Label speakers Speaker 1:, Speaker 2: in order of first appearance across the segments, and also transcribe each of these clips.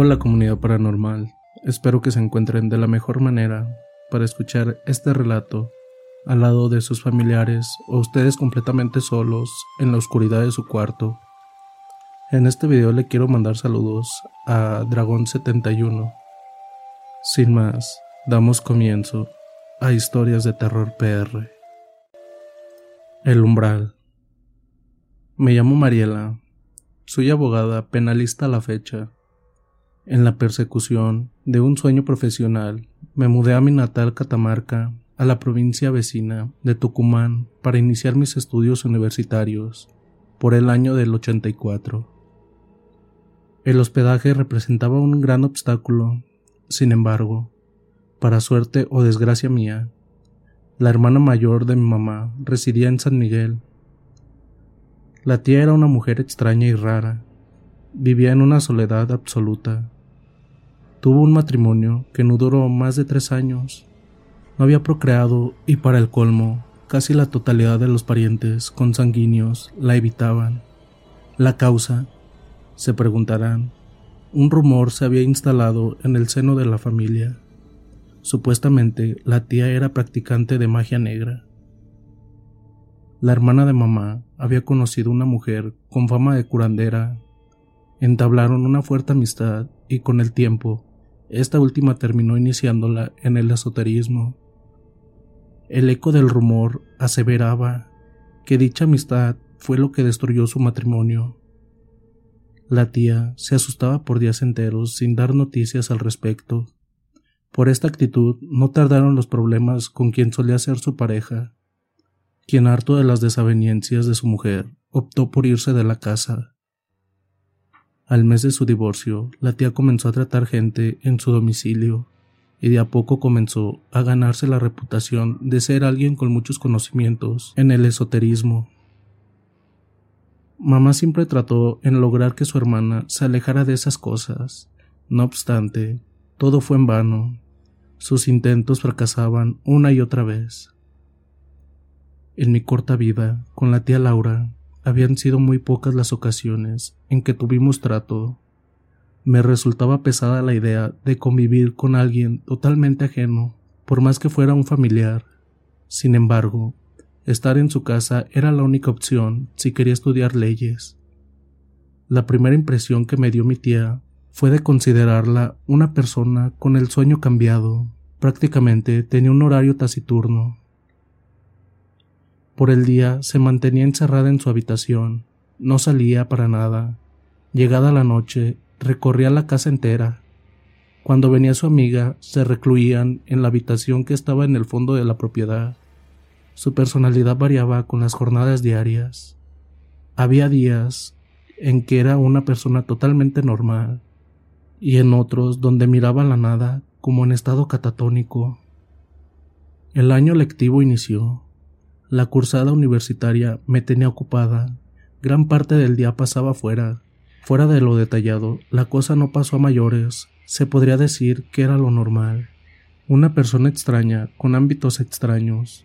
Speaker 1: Hola comunidad paranormal, espero que se encuentren de la mejor manera para escuchar este relato al lado de sus familiares o ustedes completamente solos en la oscuridad de su cuarto. En este video le quiero mandar saludos a Dragón71. Sin más, damos comienzo a Historias de Terror PR. El umbral. Me llamo Mariela. Soy abogada penalista a la fecha. En la persecución de un sueño profesional, me mudé a mi natal Catamarca, a la provincia vecina de Tucumán, para iniciar mis estudios universitarios por el año del 84. El hospedaje representaba un gran obstáculo, sin embargo, para suerte o desgracia mía, la hermana mayor de mi mamá residía en San Miguel. La tía era una mujer extraña y rara, vivía en una soledad absoluta Tuvo un matrimonio que no duró más de tres años. No había procreado y para el colmo, casi la totalidad de los parientes consanguíneos la evitaban. La causa, se preguntarán, un rumor se había instalado en el seno de la familia. Supuestamente la tía era practicante de magia negra. La hermana de mamá había conocido una mujer con fama de curandera. Entablaron una fuerte amistad y con el tiempo esta última terminó iniciándola en el esoterismo. El eco del rumor aseveraba que dicha amistad fue lo que destruyó su matrimonio. La tía se asustaba por días enteros sin dar noticias al respecto. Por esta actitud no tardaron los problemas con quien solía ser su pareja, quien harto de las desavenencias de su mujer optó por irse de la casa. Al mes de su divorcio, la tía comenzó a tratar gente en su domicilio y de a poco comenzó a ganarse la reputación de ser alguien con muchos conocimientos en el esoterismo. Mamá siempre trató en lograr que su hermana se alejara de esas cosas. No obstante, todo fue en vano. Sus intentos fracasaban una y otra vez. En mi corta vida con la tía Laura, habían sido muy pocas las ocasiones en que tuvimos trato. Me resultaba pesada la idea de convivir con alguien totalmente ajeno, por más que fuera un familiar. Sin embargo, estar en su casa era la única opción si quería estudiar leyes. La primera impresión que me dio mi tía fue de considerarla una persona con el sueño cambiado. Prácticamente tenía un horario taciturno, por el día se mantenía encerrada en su habitación, no salía para nada. Llegada la noche, recorría la casa entera. Cuando venía su amiga, se recluían en la habitación que estaba en el fondo de la propiedad. Su personalidad variaba con las jornadas diarias. Había días en que era una persona totalmente normal, y en otros donde miraba la nada como en estado catatónico. El año lectivo inició. La cursada universitaria me tenía ocupada. Gran parte del día pasaba fuera. Fuera de lo detallado, la cosa no pasó a mayores. Se podría decir que era lo normal. Una persona extraña, con ámbitos extraños.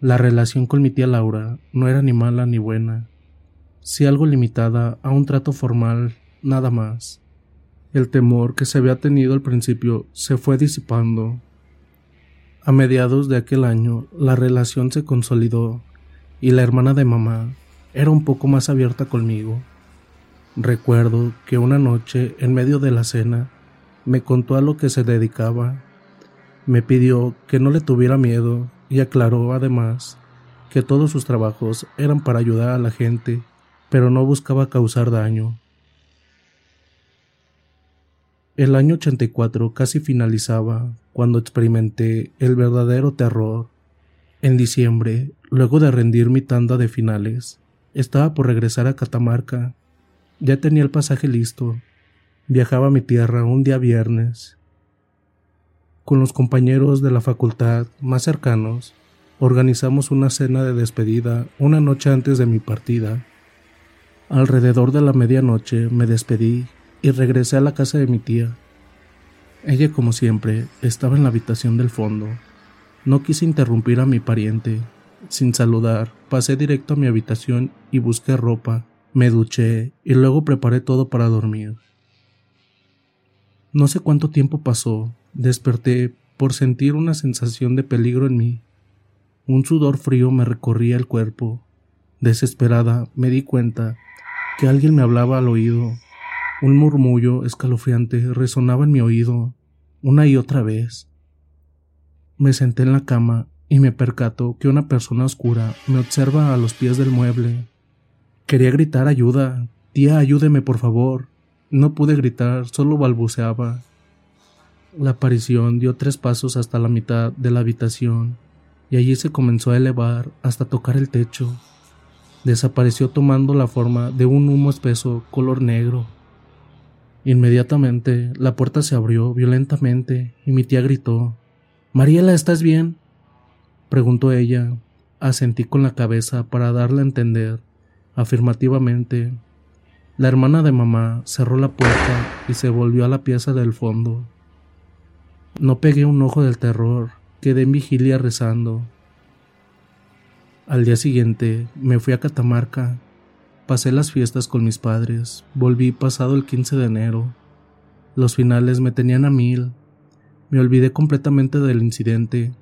Speaker 1: La relación con mi tía Laura no era ni mala ni buena. Si algo limitada a un trato formal, nada más. El temor que se había tenido al principio se fue disipando a mediados de aquel año, la relación se consolidó. y la hermana de mamá era un poco más abierta conmigo. Recuerdo que una noche, en medio de la cena, me contó a lo que se dedicaba. Me pidió que no le tuviera miedo y aclaró además que todos sus trabajos eran para ayudar a la gente, pero no buscaba causar daño. El año 84 casi finalizaba cuando experimenté el verdadero terror. En diciembre, luego de rendir mi tanda de finales, estaba por regresar a Catamarca. Ya tenía el pasaje listo. Viajaba a mi tierra un día viernes. Con los compañeros de la facultad más cercanos, organizamos una cena de despedida una noche antes de mi partida. Alrededor de la medianoche me despedí y regresé a la casa de mi tía. Ella, como siempre, estaba en la habitación del fondo. No quise interrumpir a mi pariente. Sin saludar, pasé directo a mi habitación y busqué ropa, me duché y luego preparé todo para dormir. No sé cuánto tiempo pasó, desperté por sentir una sensación de peligro en mí. Un sudor frío me recorría el cuerpo. Desesperada, me di cuenta que alguien me hablaba al oído un murmullo escalofriante resonaba en mi oído una y otra vez. Me senté en la cama y me percató que una persona oscura me observa a los pies del mueble. Quería gritar ayuda. Tía, ayúdeme, por favor. No pude gritar, solo balbuceaba. La aparición dio tres pasos hasta la mitad de la habitación y allí se comenzó a elevar hasta tocar el techo. Desapareció tomando la forma de un humo espeso color negro. Inmediatamente la puerta se abrió violentamente y mi tía gritó Mariela, ¿estás bien? preguntó ella. Asentí con la cabeza para darle a entender afirmativamente. La hermana de mamá cerró la puerta y se volvió a la pieza del fondo. No pegué un ojo del terror, quedé en vigilia rezando. Al día siguiente me fui a Catamarca Pasé las fiestas con mis padres, volví pasado el 15 de enero. Los finales me tenían a mil. Me olvidé completamente del incidente.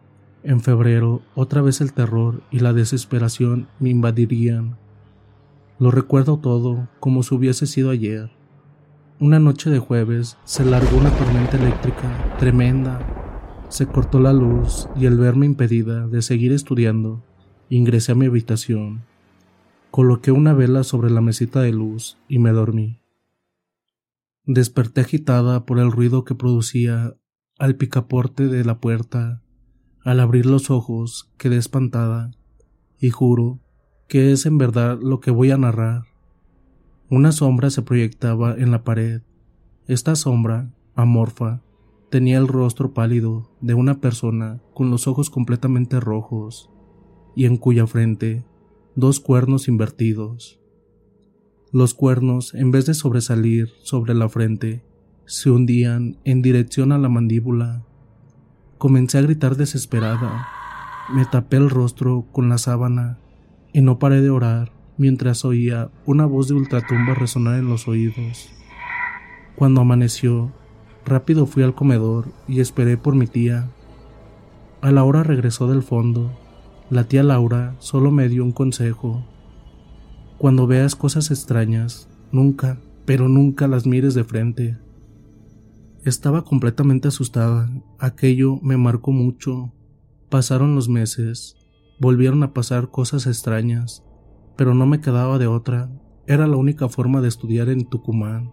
Speaker 1: En febrero, otra vez el terror y la desesperación me invadirían. Lo recuerdo todo como si hubiese sido ayer. Una noche de jueves se largó una tormenta eléctrica tremenda. Se cortó la luz y al verme impedida de seguir estudiando, ingresé a mi habitación Coloqué una vela sobre la mesita de luz y me dormí. Desperté agitada por el ruido que producía al picaporte de la puerta. Al abrir los ojos quedé espantada y juro que es en verdad lo que voy a narrar. Una sombra se proyectaba en la pared. Esta sombra, amorfa, tenía el rostro pálido de una persona con los ojos completamente rojos y en cuya frente dos cuernos invertidos. Los cuernos, en vez de sobresalir sobre la frente, se hundían en dirección a la mandíbula. Comencé a gritar desesperada. Me tapé el rostro con la sábana y no paré de orar mientras oía una voz de ultratumba resonar en los oídos. Cuando amaneció, rápido fui al comedor y esperé por mi tía. A la hora regresó del fondo la tía Laura solo me dio un consejo. Cuando veas cosas extrañas, nunca, pero nunca las mires de frente. Estaba completamente asustada. Aquello me marcó mucho. Pasaron los meses. Volvieron a pasar cosas extrañas, pero no me quedaba de otra. Era la única forma de estudiar en Tucumán.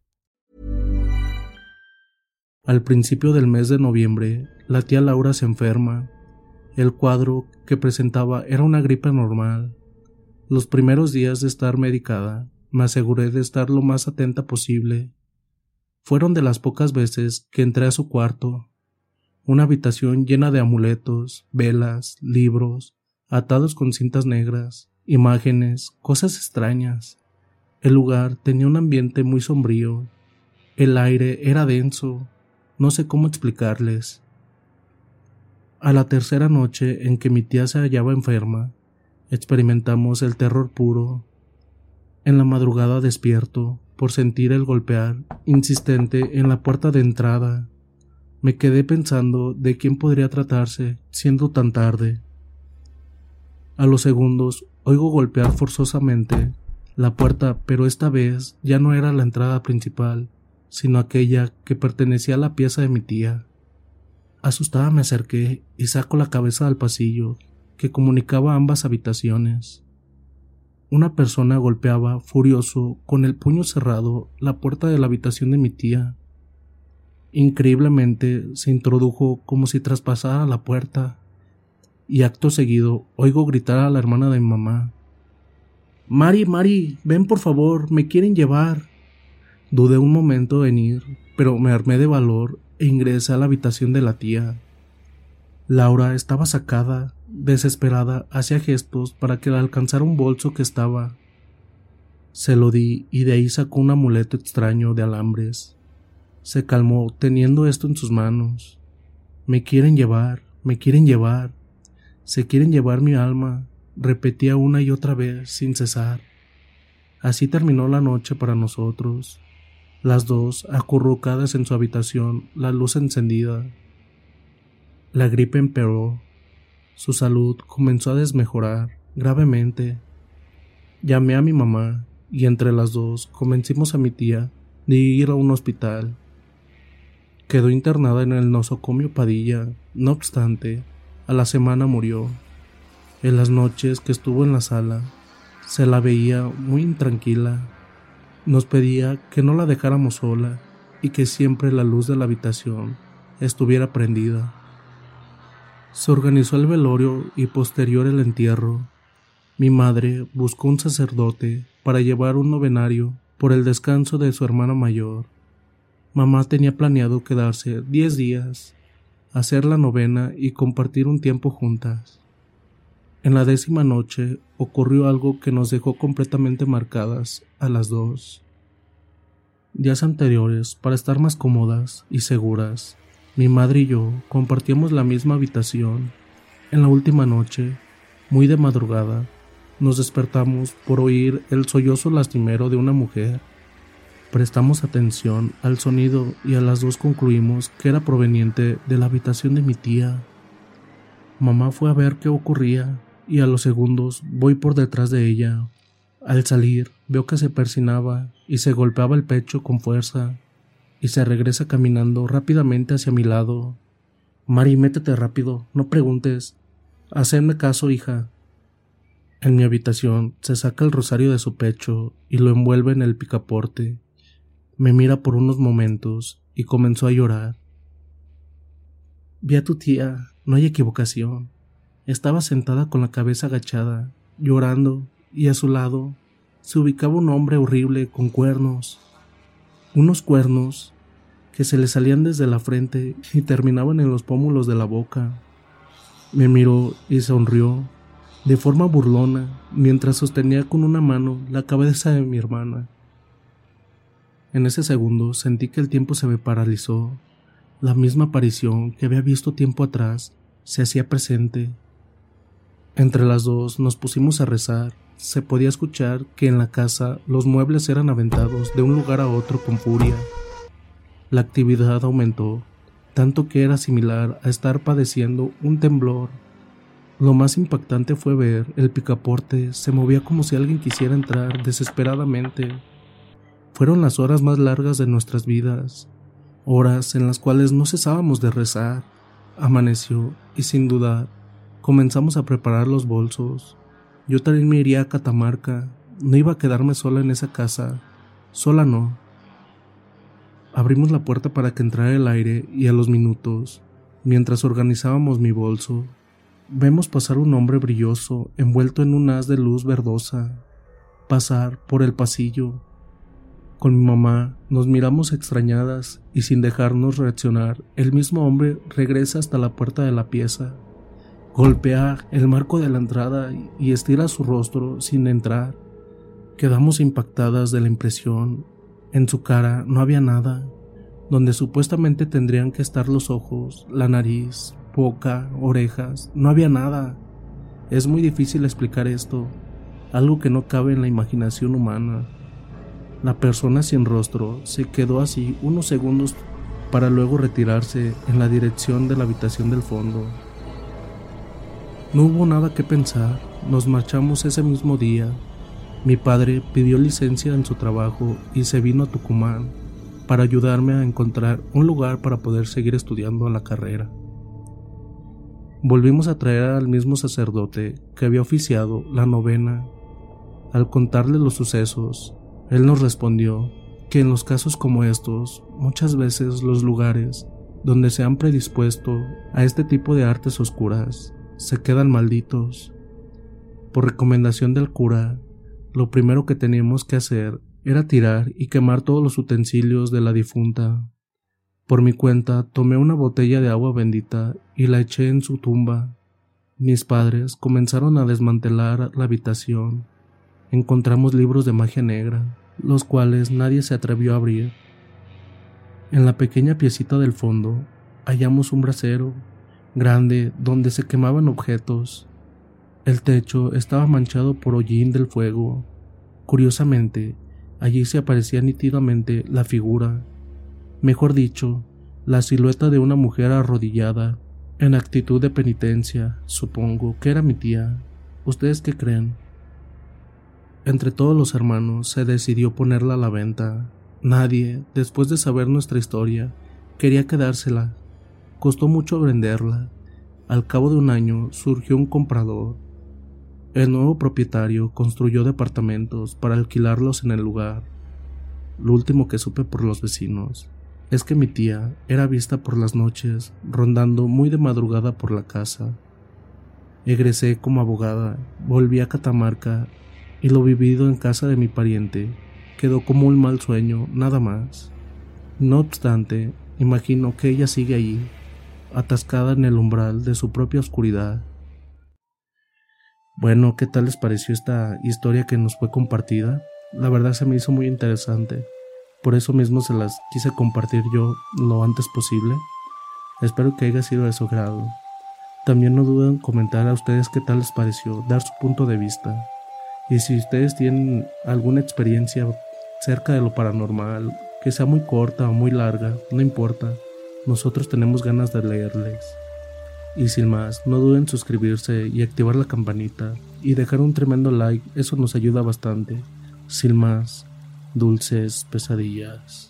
Speaker 1: Al principio del mes de noviembre, la tía Laura se enferma. El cuadro que presentaba era una gripe normal. Los primeros días de estar medicada, me aseguré de estar lo más atenta posible. Fueron de las pocas veces que entré a su cuarto, una habitación llena de amuletos, velas, libros, atados con cintas negras, imágenes, cosas extrañas. El lugar tenía un ambiente muy sombrío. El aire era denso. No sé cómo explicarles. A la tercera noche en que mi tía se hallaba enferma, experimentamos el terror puro. En la madrugada despierto por sentir el golpear insistente en la puerta de entrada. Me quedé pensando de quién podría tratarse siendo tan tarde. A los segundos oigo golpear forzosamente la puerta, pero esta vez ya no era la entrada principal, sino aquella que pertenecía a la pieza de mi tía. Asustada me acerqué y saco la cabeza del pasillo que comunicaba ambas habitaciones. Una persona golpeaba, furioso, con el puño cerrado, la puerta de la habitación de mi tía. Increíblemente se introdujo como si traspasara la puerta, y acto seguido oigo gritar a la hermana de mi mamá. Mari, Mari, ven por favor, me quieren llevar. Dudé un momento en ir, pero me armé de valor e ingresé a la habitación de la tía. Laura estaba sacada, desesperada, hacía gestos para que alcanzara un bolso que estaba. Se lo di y de ahí sacó un amuleto extraño de alambres. Se calmó teniendo esto en sus manos. Me quieren llevar, me quieren llevar, se quieren llevar mi alma, repetía una y otra vez sin cesar. Así terminó la noche para nosotros, las dos acurrucadas en su habitación, la luz encendida. La gripe empeoró. Su salud comenzó a desmejorar gravemente. Llamé a mi mamá y entre las dos convencimos a mi tía de ir a un hospital. Quedó internada en el nosocomio Padilla. No obstante, a la semana murió. En las noches que estuvo en la sala, se la veía muy intranquila. Nos pedía que no la dejáramos sola y que siempre la luz de la habitación estuviera prendida. Se organizó el velorio y posterior el entierro. Mi madre buscó un sacerdote para llevar un novenario por el descanso de su hermana mayor. Mamá tenía planeado quedarse diez días, hacer la novena y compartir un tiempo juntas. En la décima noche ocurrió algo que nos dejó completamente marcadas a las dos. Días anteriores, para estar más cómodas y seguras, mi madre y yo compartíamos la misma habitación. En la última noche, muy de madrugada, nos despertamos por oír el sollozo lastimero de una mujer. Prestamos atención al sonido y a las dos concluimos que era proveniente de la habitación de mi tía. Mamá fue a ver qué ocurría y a los segundos voy por detrás de ella. Al salir veo que se persinaba y se golpeaba el pecho con fuerza y se regresa caminando rápidamente hacia mi lado. Mari, métete rápido, no preguntes. Hacedme caso, hija. En mi habitación se saca el rosario de su pecho y lo envuelve en el picaporte. Me mira por unos momentos y comenzó a llorar. Vi a tu tía, no hay equivocación. Estaba sentada con la cabeza agachada, llorando, y a su lado se ubicaba un hombre horrible con cuernos. Unos cuernos que se le salían desde la frente y terminaban en los pómulos de la boca. Me miró y sonrió de forma burlona mientras sostenía con una mano la cabeza de mi hermana. En ese segundo sentí que el tiempo se me paralizó. La misma aparición que había visto tiempo atrás se hacía presente. Entre las dos nos pusimos a rezar. Se podía escuchar que en la casa los muebles eran aventados de un lugar a otro con furia. La actividad aumentó, tanto que era similar a estar padeciendo un temblor. Lo más impactante fue ver el picaporte se movía como si alguien quisiera entrar desesperadamente. Fueron las horas más largas de nuestras vidas, horas en las cuales no cesábamos de rezar. Amaneció y sin dudar comenzamos a preparar los bolsos. Yo también me iría a Catamarca, no iba a quedarme sola en esa casa, sola no. Abrimos la puerta para que entrara el aire y a los minutos, mientras organizábamos mi bolso, Vemos pasar un hombre brilloso envuelto en un haz de luz verdosa, pasar por el pasillo. Con mi mamá nos miramos extrañadas y sin dejarnos reaccionar, el mismo hombre regresa hasta la puerta de la pieza, golpea el marco de la entrada y estira su rostro sin entrar. Quedamos impactadas de la impresión. En su cara no había nada, donde supuestamente tendrían que estar los ojos, la nariz, boca, orejas, no había nada. Es muy difícil explicar esto, algo que no cabe en la imaginación humana. La persona sin rostro se quedó así unos segundos para luego retirarse en la dirección de la habitación del fondo. No hubo nada que pensar, nos marchamos ese mismo día. Mi padre pidió licencia en su trabajo y se vino a Tucumán para ayudarme a encontrar un lugar para poder seguir estudiando la carrera. Volvimos a traer al mismo sacerdote que había oficiado la novena. Al contarle los sucesos, él nos respondió que en los casos como estos, muchas veces los lugares donde se han predispuesto a este tipo de artes oscuras se quedan malditos. Por recomendación del cura, lo primero que teníamos que hacer era tirar y quemar todos los utensilios de la difunta. Por mi cuenta tomé una botella de agua bendita y la eché en su tumba. Mis padres comenzaron a desmantelar la habitación. Encontramos libros de magia negra, los cuales nadie se atrevió a abrir. En la pequeña piecita del fondo hallamos un brasero grande donde se quemaban objetos. El techo estaba manchado por hollín del fuego. Curiosamente, allí se aparecía nítidamente la figura mejor dicho, la silueta de una mujer arrodillada, en actitud de penitencia, supongo que era mi tía. ¿Ustedes qué creen? Entre todos los hermanos se decidió ponerla a la venta. Nadie, después de saber nuestra historia, quería quedársela. Costó mucho venderla. Al cabo de un año surgió un comprador. El nuevo propietario construyó departamentos para alquilarlos en el lugar. Lo último que supe por los vecinos es que mi tía era vista por las noches rondando muy de madrugada por la casa. Egresé como abogada, volví a Catamarca y lo vivido en casa de mi pariente quedó como un mal sueño, nada más. No obstante, imagino que ella sigue allí, atascada en el umbral de su propia oscuridad. Bueno, ¿qué tal les pareció esta historia que nos fue compartida? La verdad se me hizo muy interesante. Por eso mismo se las quise compartir yo lo antes posible. Espero que haya sido de su grado. También no duden en comentar a ustedes qué tal les pareció, dar su punto de vista. Y si ustedes tienen alguna experiencia cerca de lo paranormal, que sea muy corta o muy larga, no importa, nosotros tenemos ganas de leerles. Y sin más, no duden en suscribirse y activar la campanita y dejar un tremendo like, eso nos ayuda bastante. Sin más, dulces pesadillas.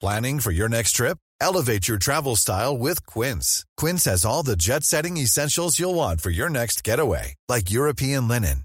Speaker 2: Planning for your next trip? Elevate your travel style with Quince. Quince has all the jet setting essentials you'll want for your next getaway, like European linen